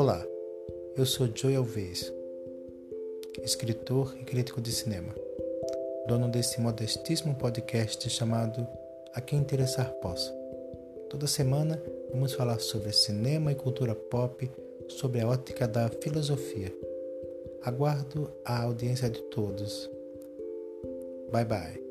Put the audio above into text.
Olá, eu sou Joey Alves, escritor e crítico de cinema, dono desse modestíssimo podcast chamado A Quem Interessar Possa. Toda semana vamos falar sobre cinema e cultura pop, sobre a ótica da filosofia. Aguardo a audiência de todos. Bye bye.